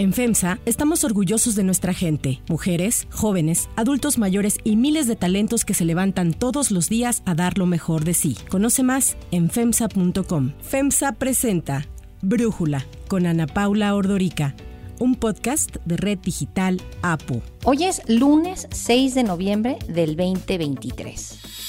En FEMSA estamos orgullosos de nuestra gente, mujeres, jóvenes, adultos mayores y miles de talentos que se levantan todos los días a dar lo mejor de sí. Conoce más en FEMSA.com. FEMSA presenta Brújula con Ana Paula Ordorica, un podcast de Red Digital APU. Hoy es lunes 6 de noviembre del 2023.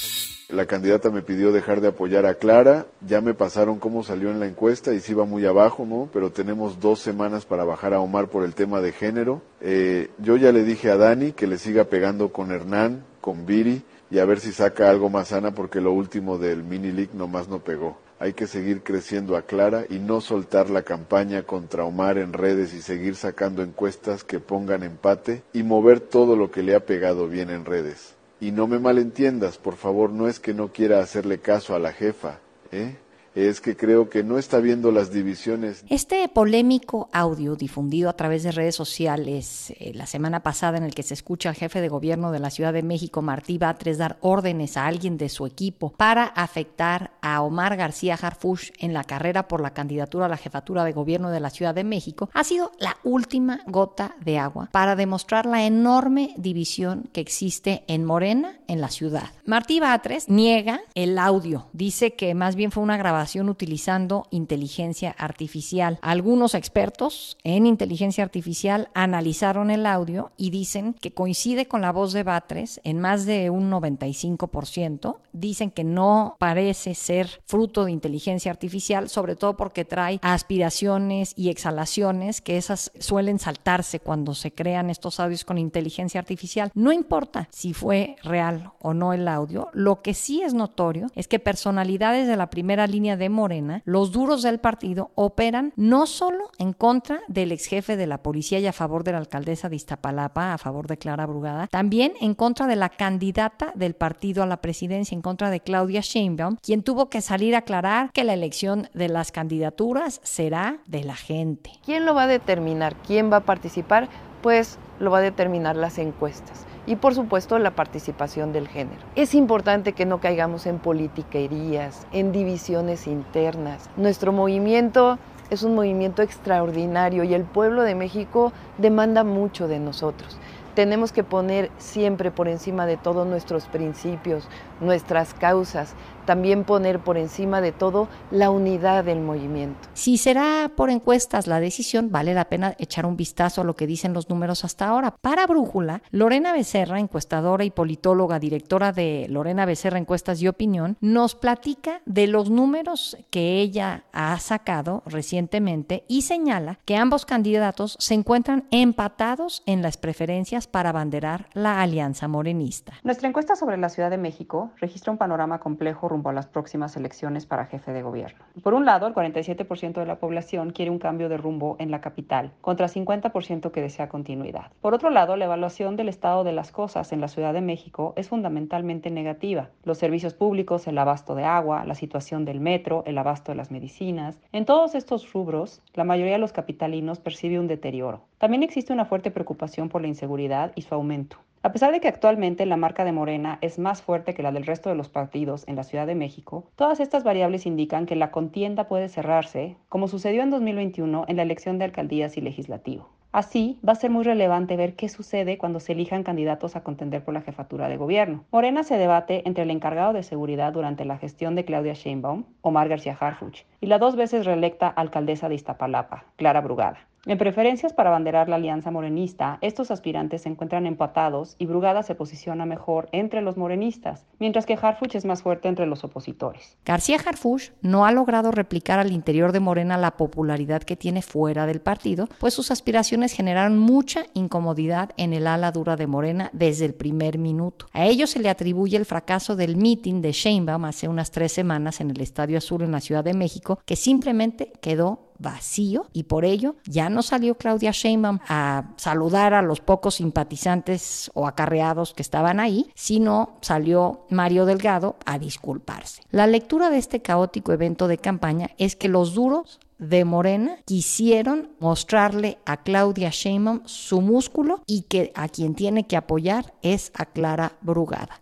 La candidata me pidió dejar de apoyar a Clara, ya me pasaron cómo salió en la encuesta y si iba muy abajo, ¿no? Pero tenemos dos semanas para bajar a Omar por el tema de género. Eh, yo ya le dije a Dani que le siga pegando con Hernán, con Viri y a ver si saca algo más sana porque lo último del mini league nomás no pegó. Hay que seguir creciendo a Clara y no soltar la campaña contra Omar en redes y seguir sacando encuestas que pongan empate y mover todo lo que le ha pegado bien en redes. Y no me malentiendas, por favor, no es que no quiera hacerle caso a la jefa, ¿eh? es que creo que no está viendo las divisiones. Este polémico audio difundido a través de redes sociales eh, la semana pasada en el que se escucha al jefe de gobierno de la Ciudad de México, Martí Batres, dar órdenes a alguien de su equipo para afectar a Omar García Harfush en la carrera por la candidatura a la jefatura de gobierno de la Ciudad de México, ha sido la última gota de agua para demostrar la enorme división que existe en Morena en la ciudad. Martí Batres niega el audio, dice que más bien fue una grabación utilizando inteligencia artificial. Algunos expertos en inteligencia artificial analizaron el audio y dicen que coincide con la voz de Batres en más de un 95%. Dicen que no parece ser fruto de inteligencia artificial, sobre todo porque trae aspiraciones y exhalaciones que esas suelen saltarse cuando se crean estos audios con inteligencia artificial. No importa si fue real o no el audio, lo que sí es notorio es que personalidades de la primera línea de Morena, los duros del partido operan no solo en contra del ex jefe de la policía y a favor de la alcaldesa de Iztapalapa, a favor de Clara Brugada, también en contra de la candidata del partido a la presidencia, en contra de Claudia Sheinbaum, quien tuvo que salir a aclarar que la elección de las candidaturas será de la gente. ¿Quién lo va a determinar? ¿Quién va a participar? Pues lo va a determinar las encuestas y por supuesto la participación del género. Es importante que no caigamos en politiquerías, en divisiones internas. Nuestro movimiento es un movimiento extraordinario y el pueblo de México demanda mucho de nosotros. Tenemos que poner siempre por encima de todo nuestros principios, nuestras causas, también poner por encima de todo la unidad del movimiento. Si será por encuestas la decisión, vale la pena echar un vistazo a lo que dicen los números hasta ahora. Para Brújula, Lorena Becerra, encuestadora y politóloga, directora de Lorena Becerra Encuestas y Opinión, nos platica de los números que ella ha sacado recientemente y señala que ambos candidatos se encuentran empatados en las preferencias para abanderar la alianza morenista. Nuestra encuesta sobre la Ciudad de México registra un panorama complejo rumbo a las próximas elecciones para jefe de gobierno. Por un lado, el 47% de la población quiere un cambio de rumbo en la capital, contra 50% que desea continuidad. Por otro lado, la evaluación del estado de las cosas en la Ciudad de México es fundamentalmente negativa. Los servicios públicos, el abasto de agua, la situación del metro, el abasto de las medicinas, en todos estos rubros, la mayoría de los capitalinos percibe un deterioro. También existe una fuerte preocupación por la inseguridad y su aumento. A pesar de que actualmente la marca de Morena es más fuerte que la del resto de los partidos en la Ciudad de México, todas estas variables indican que la contienda puede cerrarse, como sucedió en 2021 en la elección de alcaldías y legislativo. Así, va a ser muy relevante ver qué sucede cuando se elijan candidatos a contender por la jefatura de gobierno. Morena se debate entre el encargado de seguridad durante la gestión de Claudia Sheinbaum, Omar García Harfuch, y la dos veces reelecta alcaldesa de Iztapalapa, Clara Brugada. En preferencias para abanderar la alianza morenista, estos aspirantes se encuentran empatados y Brugada se posiciona mejor entre los morenistas, mientras que Harfuch es más fuerte entre los opositores. García Harfuch no ha logrado replicar al interior de Morena la popularidad que tiene fuera del partido, pues sus aspiraciones generaron mucha incomodidad en el ala dura de Morena desde el primer minuto. A ello se le atribuye el fracaso del meeting de Sheinbaum hace unas tres semanas en el Estadio Azul en la Ciudad de México, que simplemente quedó vacío y por ello ya no salió Claudia Sheinbaum a saludar a los pocos simpatizantes o acarreados que estaban ahí, sino salió Mario Delgado a disculparse. La lectura de este caótico evento de campaña es que los duros de Morena quisieron mostrarle a Claudia Sheinbaum su músculo y que a quien tiene que apoyar es a Clara Brugada.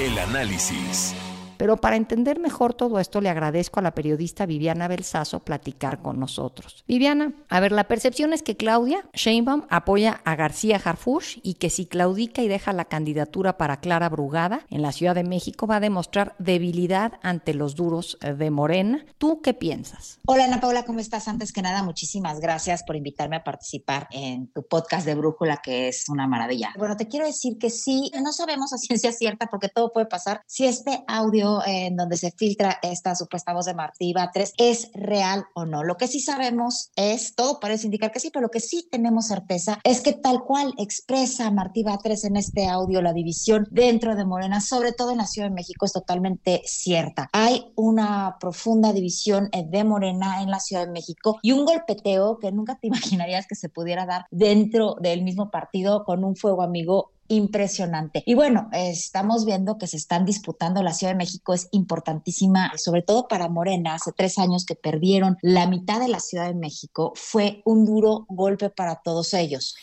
El análisis. Pero para entender mejor todo esto, le agradezco a la periodista Viviana Belsazo platicar con nosotros. Viviana, a ver, la percepción es que Claudia Sheinbaum apoya a García Harfush y que si claudica y deja la candidatura para Clara Brugada en la Ciudad de México va a demostrar debilidad ante los duros de Morena. ¿Tú qué piensas? Hola Ana Paula, ¿cómo estás? Antes que nada, muchísimas gracias por invitarme a participar en tu podcast de Brújula, que es una maravilla. Bueno, te quiero decir que sí, no sabemos a ciencia cierta porque todo puede pasar. Si este audio en donde se filtra esta supuesta voz de Martí Batres es real o no. Lo que sí sabemos es, todo parece indicar que sí, pero lo que sí tenemos certeza es que tal cual expresa Martí Batres en este audio la división dentro de Morena, sobre todo en la Ciudad de México, es totalmente cierta. Hay una profunda división de Morena en la Ciudad de México y un golpeteo que nunca te imaginarías que se pudiera dar dentro del mismo partido con un fuego amigo impresionante. Y bueno, estamos viendo que se están disputando la Ciudad de México, es importantísima, sobre todo para Morena, hace tres años que perdieron la mitad de la Ciudad de México, fue un duro golpe para todos ellos.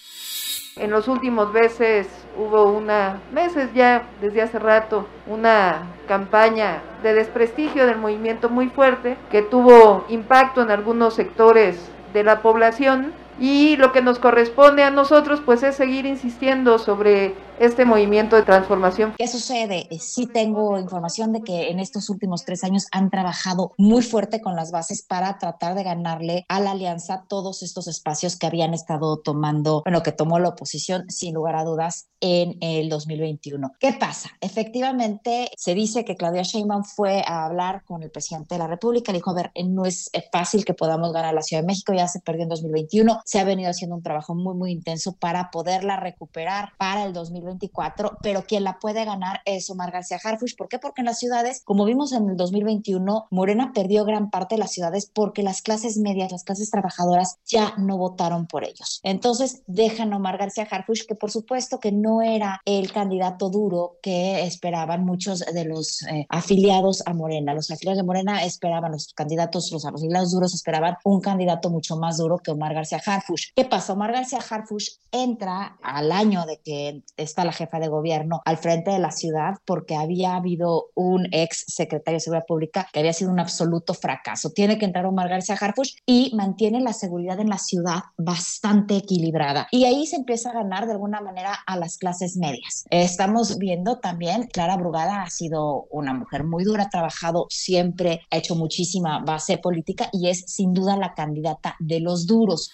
En los últimos meses hubo una, meses ya desde hace rato, una campaña de desprestigio del movimiento muy fuerte que tuvo impacto en algunos sectores de la población y lo que nos corresponde a nosotros pues es seguir insistiendo sobre este movimiento de transformación. ¿Qué sucede? Eh, sí tengo información de que en estos últimos tres años han trabajado muy fuerte con las bases para tratar de ganarle a la alianza todos estos espacios que habían estado tomando, bueno, que tomó la oposición sin lugar a dudas en el 2021. ¿Qué pasa? Efectivamente, se dice que Claudia Sheinbaum fue a hablar con el presidente de la República, le dijo, a ver, no es fácil que podamos ganar la Ciudad de México, ya se perdió en 2021, se ha venido haciendo un trabajo muy, muy intenso para poderla recuperar para el 2024, pero quien la puede ganar es Omar García Harfush. ¿Por qué? Porque en las ciudades, como vimos en el 2021, Morena perdió gran parte de las ciudades porque las clases medias, las clases trabajadoras ya no votaron por ellos. Entonces dejan Omar García Harfush, que por supuesto que no era el candidato duro que esperaban muchos de los eh, afiliados a Morena. Los afiliados de Morena esperaban, los candidatos, los afiliados duros esperaban un candidato mucho más duro que Omar García Harfush ¿Qué pasa? Omar García Harfush entra al año de que está la jefa de gobierno al frente de la ciudad porque había habido un ex secretario de Seguridad Pública que había sido un absoluto fracaso. Tiene que entrar Omar García Harfush y mantiene la seguridad en la ciudad bastante equilibrada. Y ahí se empieza a ganar de alguna manera a las clases medias. Estamos viendo también, Clara Brugada ha sido una mujer muy dura, ha trabajado siempre, ha hecho muchísima base política y es sin duda la candidata de los duros.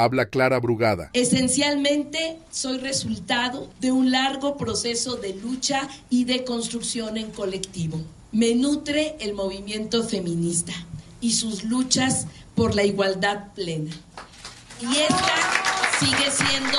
Habla Clara Brugada. Esencialmente soy resultado de un largo proceso de lucha y de construcción en colectivo. Me nutre el movimiento feminista y sus luchas por la igualdad plena. Y esta sigue siendo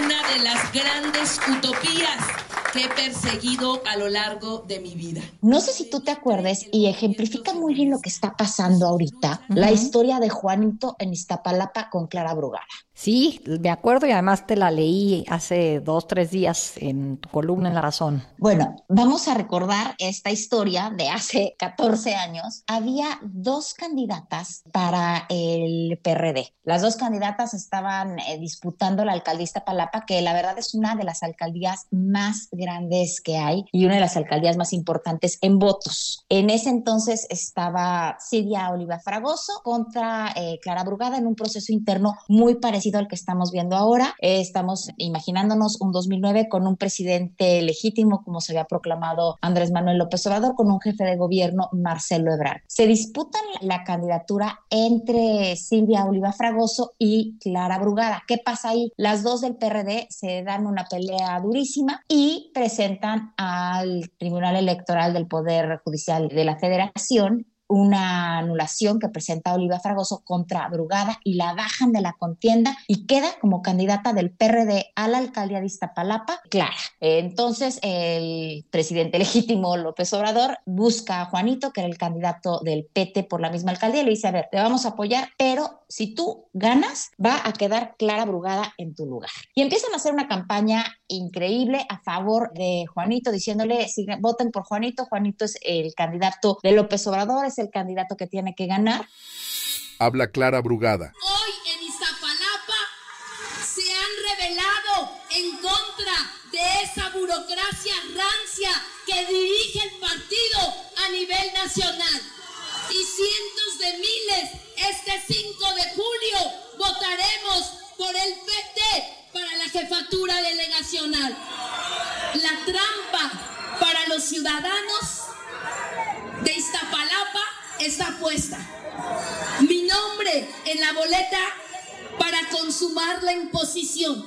una de las grandes utopías que he perseguido a lo largo de mi vida. No sé si tú te acuerdes y ejemplifica muy bien lo que está pasando ahorita, la historia de Juanito en Iztapalapa con Clara Brugada. Sí, me acuerdo y además te la leí hace dos, tres días en tu columna en La Razón. Bueno, vamos a recordar esta historia de hace 14 años. Había dos candidatas para el PRD. Las dos candidatas estaban eh, disputando la alcaldía Palapa, que la verdad es una de las alcaldías más grandes que hay y una de las alcaldías más importantes en votos. En ese entonces estaba Silvia Oliva Fragoso contra eh, Clara Brugada en un proceso interno muy parecido al que estamos viendo ahora. Eh, estamos imaginándonos un 2009 con un presidente legítimo, como se había proclamado Andrés Manuel López Obrador, con un jefe de gobierno, Marcelo Ebrard. Se disputan la candidatura entre Silvia Oliva Fragoso y Clara Brugada. ¿Qué pasa ahí? Las dos del PRD se dan una pelea durísima y presentan al Tribunal Electoral del Poder Judicial de la Federación una anulación que presenta Oliva Fragoso contra Brugada y la bajan de la contienda y queda como candidata del PRD a la alcaldía de Iztapalapa, Clara. Entonces, el presidente legítimo López Obrador busca a Juanito, que era el candidato del PT por la misma alcaldía, y le dice, a ver, te vamos a apoyar, pero si tú ganas, va a quedar Clara Brugada en tu lugar. Y empiezan a hacer una campaña increíble a favor de Juanito, diciéndole, si voten por Juanito, Juanito es el candidato de López Obrador, es el candidato que tiene que ganar. Habla Clara Brugada. Hoy en Iztapalapa se han rebelado en contra de esa burocracia rancia que dirige el partido nacional y cientos de miles este 5 de julio votaremos por el PT para la jefatura delegacional. La trampa para los ciudadanos está puesta. Mi nombre en la boleta para consumar la imposición.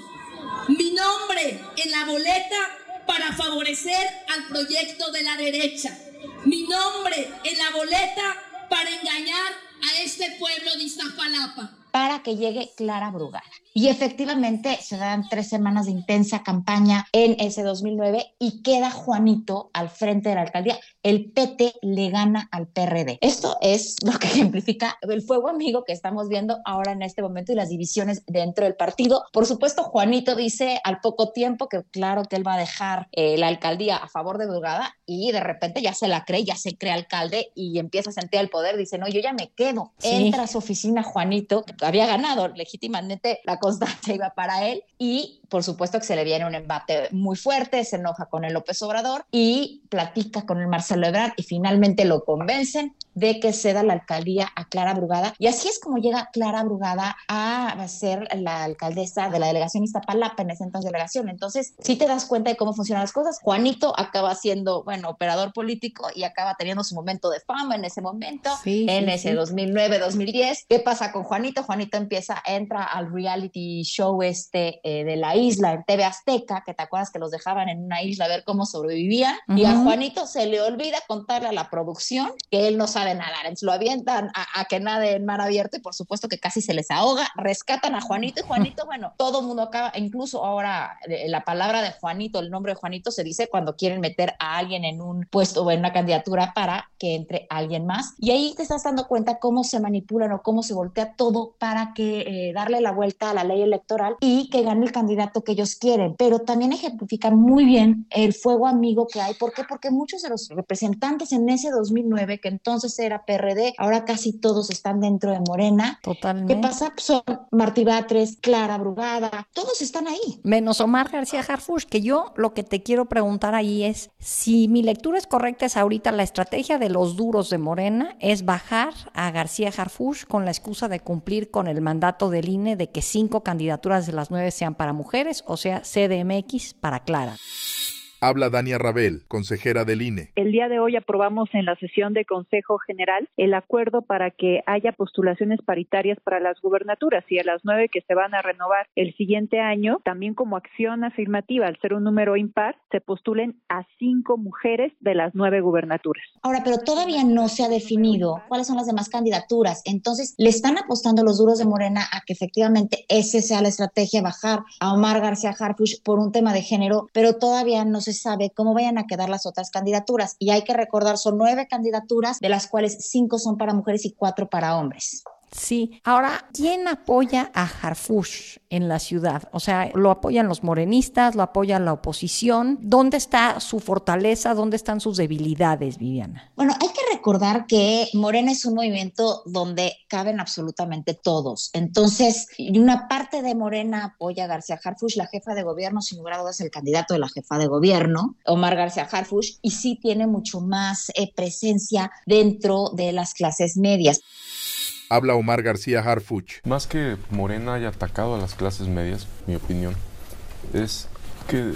Mi nombre en la boleta para favorecer al proyecto de la derecha. Mi nombre en la boleta para engañar a este pueblo de Iztapalapa. Para que llegue Clara Brugada. Y efectivamente se dan tres semanas de intensa campaña en ese 2009 y queda Juanito al frente de la alcaldía. El PT le gana al PRD. Esto es lo que ejemplifica el fuego amigo que estamos viendo ahora en este momento y las divisiones dentro del partido. Por supuesto, Juanito dice al poco tiempo que claro que él va a dejar eh, la alcaldía a favor de Brugada y de repente ya se la cree, ya se cree alcalde y empieza a sentir el poder. Dice, no, yo ya me quedo. Entra a su oficina Juanito, que había ganado legítimamente la constancia iba para él y por supuesto que se le viene un embate muy fuerte, se enoja con el López Obrador y platica con el Marcelo Ebrard y finalmente lo convencen de que ceda la alcaldía a Clara Brugada. Y así es como llega Clara Brugada a ser la alcaldesa de la delegación Iztapalapa, en ese entonces delegación. Entonces, si te das cuenta de cómo funcionan las cosas, Juanito acaba siendo, bueno, operador político y acaba teniendo su momento de fama en ese momento, en ese 2009-2010. ¿Qué pasa con Juanito? Juanito empieza, entra al reality show este eh, de la isla en TV Azteca, que te acuerdas que los dejaban en una isla a ver cómo sobrevivían, y a Juanito se le olvida contarle a la producción que él no sabe nadar, entonces lo avientan a, que nade en mar abierto y por supuesto que casi se les ahoga, rescatan a Juanito y Juanito, bueno, todo el mundo acaba, incluso ahora eh, la palabra de Juanito, el nombre de Juanito se dice cuando quieren meter a alguien en un puesto o en una candidatura para que entre alguien más, y ahí te estás dando cuenta cómo se manipulan o cómo se voltea todo para que eh, darle la vuelta a la ley electoral y que gane el candidato que ellos quieren, pero también ejemplifica muy bien el fuego amigo que hay. ¿Por qué? Porque muchos de los representantes en ese 2009, que entonces era PRD, ahora casi todos están dentro de Morena. Totalmente. ¿Qué pasa? Son Martí Batres, Clara Brugada, todos están ahí. Menos Omar García Harfush, que yo lo que te quiero preguntar ahí es, si mi lectura es correcta, es ahorita la estrategia de los duros de Morena es bajar a García Harfush con la excusa de cumplir con el mandato del INE de que cinco candidaturas de las nueve sean para mujeres, o sea, CDMX para Clara. Habla Dania Rabel, consejera del INE. El día de hoy aprobamos en la sesión de Consejo General el acuerdo para que haya postulaciones paritarias para las gubernaturas y a las nueve que se van a renovar el siguiente año, también como acción afirmativa, al ser un número impar, se postulen a cinco mujeres de las nueve gubernaturas. Ahora, pero todavía no se ha definido cuáles son las demás candidaturas. Entonces, le están apostando los duros de Morena a que efectivamente ese sea la estrategia, bajar a Omar García Harfush por un tema de género, pero todavía no se sabe cómo vayan a quedar las otras candidaturas. Y hay que recordar, son nueve candidaturas, de las cuales cinco son para mujeres y cuatro para hombres. Sí. Ahora, ¿quién apoya a Harfush en la ciudad? O sea, ¿lo apoyan los morenistas? ¿Lo apoya la oposición? ¿Dónde está su fortaleza? ¿Dónde están sus debilidades, Viviana? Bueno, hay que recordar que Morena es un movimiento donde caben absolutamente todos. Entonces, una parte de Morena apoya a García Harfush, la jefa de gobierno, sin lugar a dudas, el candidato de la jefa de gobierno, Omar García Harfush, y sí tiene mucho más eh, presencia dentro de las clases medias. Habla Omar García Harfuch. Más que Morena haya atacado a las clases medias, mi opinión, es que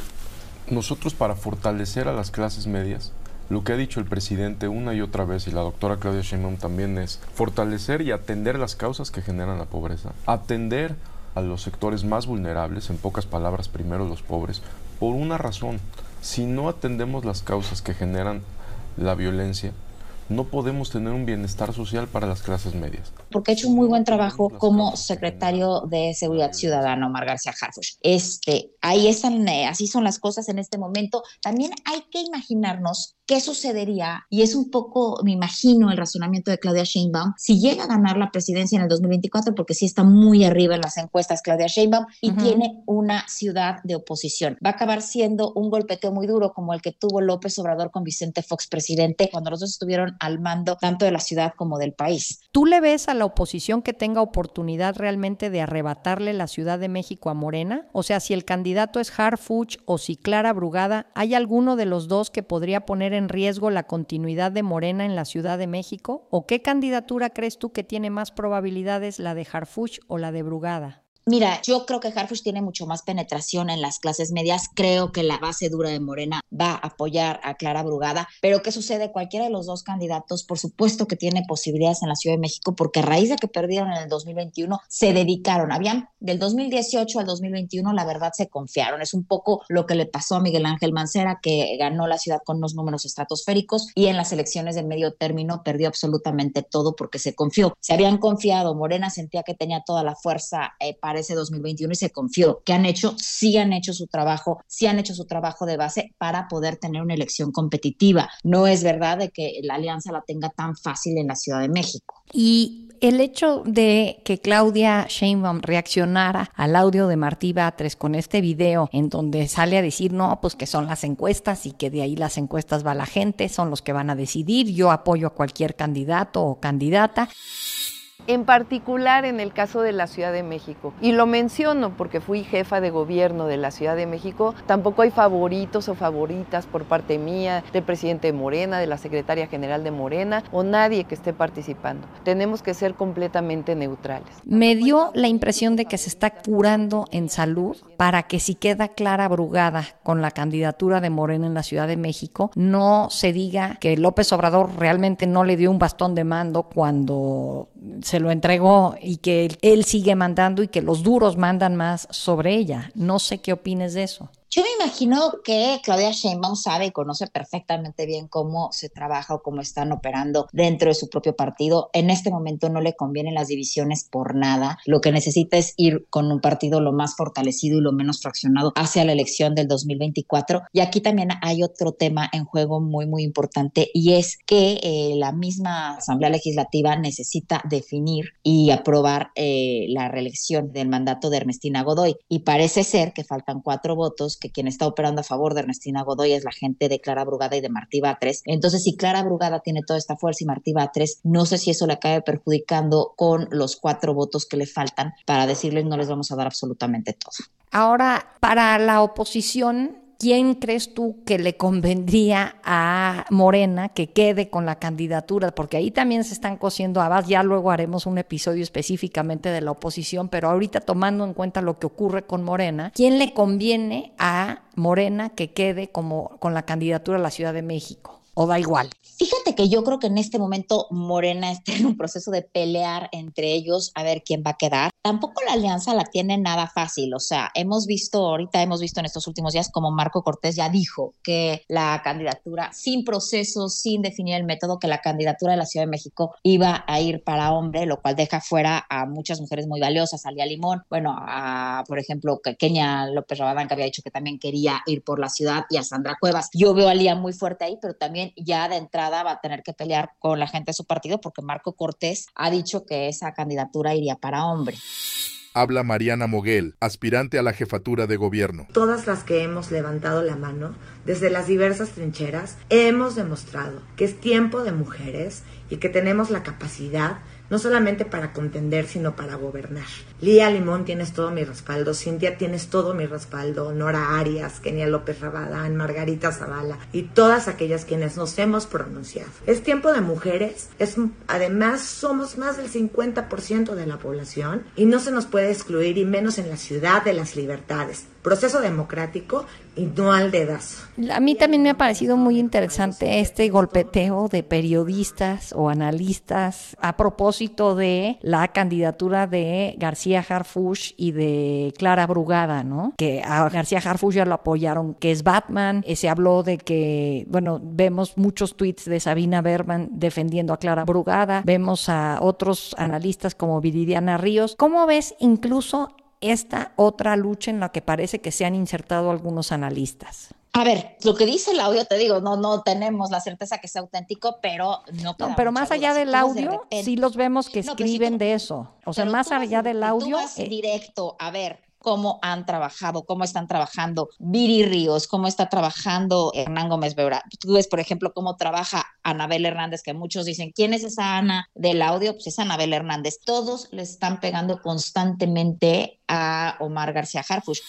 nosotros para fortalecer a las clases medias, lo que ha dicho el presidente una y otra vez y la doctora Claudia Sheinbaum también es fortalecer y atender las causas que generan la pobreza, atender a los sectores más vulnerables, en pocas palabras primero los pobres, por una razón, si no atendemos las causas que generan la violencia, no podemos tener un bienestar social para las clases medias. Porque ha hecho un muy buen trabajo como secretario de Seguridad Ciudadana, Omar García Harfush. Este, ahí están, eh, así son las cosas en este momento. También hay que imaginarnos qué sucedería, y es un poco, me imagino, el razonamiento de Claudia Sheinbaum, si llega a ganar la presidencia en el 2024, porque sí está muy arriba en las encuestas Claudia Sheinbaum y tiene una ciudad de oposición. Va a acabar siendo un golpeteo muy duro como el que tuvo López Obrador con Vicente Fox, presidente, cuando los dos estuvieron al mando tanto de la ciudad como del país. ¿Tú le ves a la oposición que tenga oportunidad realmente de arrebatarle la Ciudad de México a Morena? O sea, si el candidato es Harfuch o si Clara Brugada, ¿hay alguno de los dos que podría poner en riesgo la continuidad de Morena en la Ciudad de México? ¿O qué candidatura crees tú que tiene más probabilidades, la de Harfuch o la de Brugada? Mira, yo creo que Harfuch tiene mucho más penetración en las clases medias. Creo que la base dura de Morena va a apoyar a Clara Brugada. Pero ¿qué sucede? Cualquiera de los dos candidatos, por supuesto que tiene posibilidades en la Ciudad de México, porque a raíz de que perdieron en el 2021, se dedicaron. Habían del 2018 al 2021, la verdad, se confiaron. Es un poco lo que le pasó a Miguel Ángel Mancera, que ganó la ciudad con unos números estratosféricos y en las elecciones de medio término perdió absolutamente todo porque se confió. Se habían confiado. Morena sentía que tenía toda la fuerza eh, para ese 2021 y se confió. que han hecho? Sí han hecho su trabajo, sí han hecho su trabajo de base para poder tener una elección competitiva. No es verdad de que la alianza la tenga tan fácil en la Ciudad de México. Y el hecho de que Claudia Sheinbaum reaccionara al audio de Martí Batres con este video en donde sale a decir, no, pues que son las encuestas y que de ahí las encuestas va la gente, son los que van a decidir, yo apoyo a cualquier candidato o candidata en particular en el caso de la Ciudad de México. Y lo menciono porque fui jefa de gobierno de la Ciudad de México. Tampoco hay favoritos o favoritas por parte mía, del presidente de Morena, de la secretaria general de Morena o nadie que esté participando. Tenemos que ser completamente neutrales. Me dio la impresión de que se está curando en salud para que si queda clara Brugada con la candidatura de Morena en la Ciudad de México, no se diga que López Obrador realmente no le dio un bastón de mando cuando se lo entregó y que él sigue mandando y que los duros mandan más sobre ella. No sé qué opines de eso. Yo me imagino que Claudia Sheinbaum sabe y conoce perfectamente bien cómo se trabaja o cómo están operando dentro de su propio partido. En este momento no le convienen las divisiones por nada. Lo que necesita es ir con un partido lo más fortalecido y lo menos fraccionado hacia la elección del 2024. Y aquí también hay otro tema en juego muy, muy importante y es que eh, la misma Asamblea Legislativa necesita definir y aprobar eh, la reelección del mandato de Ernestina Godoy. Y parece ser que faltan cuatro votos que quien está operando a favor de Ernestina Godoy es la gente de Clara Brugada y de Martí Batres. Entonces, si Clara Brugada tiene toda esta fuerza y Martí Batres, no sé si eso le acabe perjudicando con los cuatro votos que le faltan para decirles no les vamos a dar absolutamente todo. Ahora, para la oposición, ¿quién crees tú que le convendría a Morena que quede con la candidatura? Porque ahí también se están cosiendo habas, ya luego haremos un episodio específicamente de la oposición, pero ahorita tomando en cuenta lo que ocurre con Morena, ¿quién le conviene a Morena que quede como con la candidatura a la Ciudad de México? ¿O da igual? Fíjate que yo creo que en este momento Morena está en un proceso de pelear entre ellos a ver quién va a quedar. Tampoco la alianza la tiene nada fácil, o sea, hemos visto, ahorita hemos visto en estos últimos días como Marco Cortés ya dijo que la candidatura sin proceso, sin definir el método, que la candidatura de la Ciudad de México iba a ir para hombre, lo cual deja fuera a muchas mujeres muy valiosas, a Lía Limón, bueno, a, por ejemplo, Kenia López Rabadán, que había dicho que también quería ir por la ciudad, y a Sandra Cuevas. Yo veo a Lía muy fuerte ahí, pero también ya de entrada va a tener que pelear con la gente de su partido porque Marco Cortés ha dicho que esa candidatura iría para hombre. Habla Mariana Moguel, aspirante a la jefatura de gobierno. Todas las que hemos levantado la mano, desde las diversas trincheras, hemos demostrado que es tiempo de mujeres y que tenemos la capacidad no solamente para contender, sino para gobernar. Lía Limón, tienes todo mi respaldo, Cintia, tienes todo mi respaldo, Nora Arias, Kenia López Rabadán, Margarita Zavala y todas aquellas quienes nos hemos pronunciado. Es tiempo de mujeres, es, además somos más del 50% de la población y no se nos puede excluir y menos en la ciudad de las libertades. Proceso democrático y no al dedazo. A mí también me ha parecido muy interesante este golpeteo de periodistas o analistas a propósito de la candidatura de García Harfush y de Clara Brugada, ¿no? Que a García Harfush ya lo apoyaron, que es Batman. Eh, se habló de que, bueno, vemos muchos tweets de Sabina Berman defendiendo a Clara Brugada. Vemos a otros analistas como Viridiana Ríos. ¿Cómo ves incluso esta otra lucha en la que parece que se han insertado algunos analistas? A ver, lo que dice el audio, te digo, no, no tenemos la certeza que sea auténtico, pero no. no pero más allá del audio, sí los vemos que escriben de eso. O sea, más allá del audio. Eh, directo, a ver, cómo han trabajado, cómo están trabajando Viri Ríos, cómo está trabajando Hernán Gómez Beura. Tú ves, por ejemplo, cómo trabaja Anabel Hernández, que muchos dicen, ¿quién es esa Ana del audio? Pues es Anabel Hernández. Todos le están pegando constantemente a Omar García Harfush.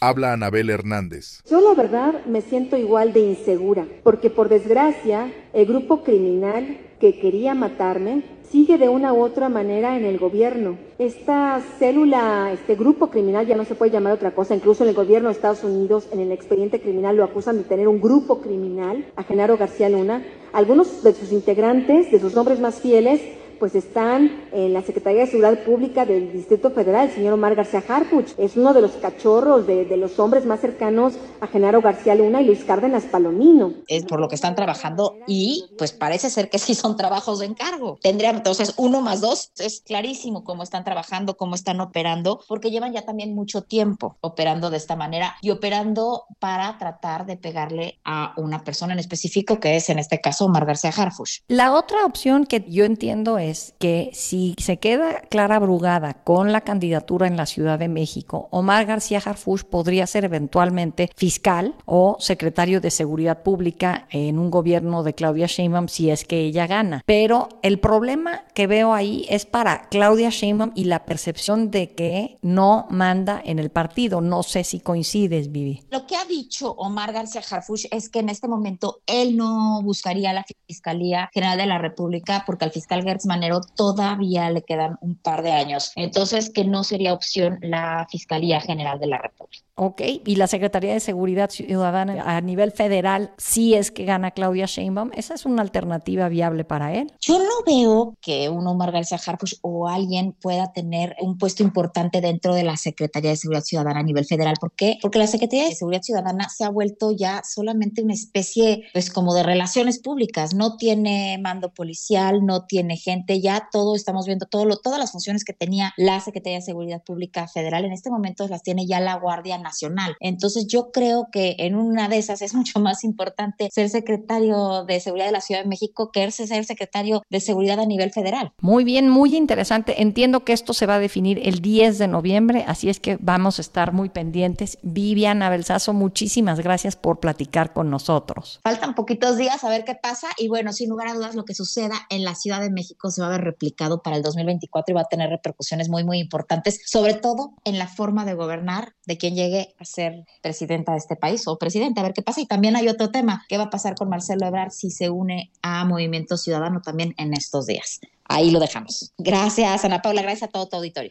Habla Anabel Hernández. Yo la verdad me siento igual de insegura, porque por desgracia el grupo criminal que quería matarme sigue de una u otra manera en el gobierno. Esta célula, este grupo criminal ya no se puede llamar otra cosa, incluso en el gobierno de Estados Unidos, en el expediente criminal lo acusan de tener un grupo criminal, a Genaro García Luna. Algunos de sus integrantes, de sus nombres más fieles, pues están en la Secretaría de Seguridad Pública del Distrito Federal, el señor Omar García Harpuch. Es uno de los cachorros, de, de, los hombres más cercanos a Genaro García Luna y Luis Cárdenas Palomino. Es por lo que están trabajando y pues parece ser que sí son trabajos de encargo. Tendrían entonces uno más dos. Es clarísimo cómo están trabajando, cómo están operando, porque llevan ya también mucho tiempo operando de esta manera y operando para tratar de pegarle a una persona en específico, que es en este caso Omar García Harfuch. La otra opción que yo entiendo es que si se queda Clara Brugada con la candidatura en la Ciudad de México, Omar García Harfuch podría ser eventualmente fiscal o secretario de Seguridad Pública en un gobierno de Claudia Sheinbaum si es que ella gana. Pero el problema que veo ahí es para Claudia Sheinbaum y la percepción de que no manda en el partido. No sé si coincides, Vivi. Lo que ha dicho Omar García Harfuch es que en este momento él no buscaría la Fiscalía General de la República porque al fiscal Gertz Todavía le quedan un par de años. Entonces, que no sería opción la Fiscalía General de la República. Ok, y la Secretaría de Seguridad Ciudadana a nivel federal, si es que gana Claudia Sheinbaum, ¿esa es una alternativa viable para él? Yo no veo que un Omar García Harfuch o alguien pueda tener un puesto importante dentro de la Secretaría de Seguridad Ciudadana a nivel federal. ¿Por qué? Porque la Secretaría de Seguridad Ciudadana se ha vuelto ya solamente una especie, pues como de relaciones públicas. No tiene mando policial, no tiene gente, ya todo estamos viendo, todo lo, todas las funciones que tenía la Secretaría de Seguridad Pública Federal, en este momento las tiene ya la Guardia Nacional nacional. Entonces yo creo que en una de esas es mucho más importante ser secretario de Seguridad de la Ciudad de México que ser secretario de Seguridad a nivel federal. Muy bien, muy interesante. Entiendo que esto se va a definir el 10 de noviembre, así es que vamos a estar muy pendientes. Viviana Belsazo, muchísimas gracias por platicar con nosotros. Faltan poquitos días a ver qué pasa y bueno, sin lugar a dudas lo que suceda en la Ciudad de México se va a ver replicado para el 2024 y va a tener repercusiones muy, muy importantes, sobre todo en la forma de gobernar de quien llegue a ser presidenta de este país o presidente, a ver qué pasa. Y también hay otro tema, ¿qué va a pasar con Marcelo Ebrard si se une a Movimiento Ciudadano también en estos días? Ahí lo dejamos. Gracias, Ana Paula, gracias a todo tu auditorio.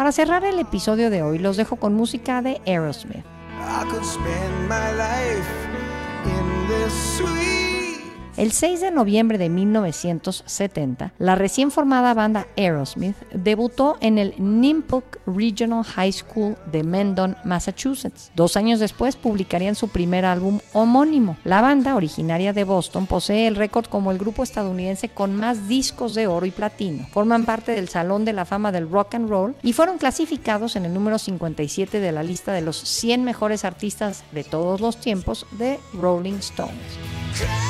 Para cerrar el episodio de hoy, los dejo con música de Aerosmith. El 6 de noviembre de 1970, la recién formada banda Aerosmith debutó en el Nipmuc Regional High School de Mendon, Massachusetts. Dos años después publicarían su primer álbum homónimo. La banda, originaria de Boston, posee el récord como el grupo estadounidense con más discos de oro y platino. Forman parte del Salón de la Fama del Rock and Roll y fueron clasificados en el número 57 de la lista de los 100 mejores artistas de todos los tiempos de Rolling Stones.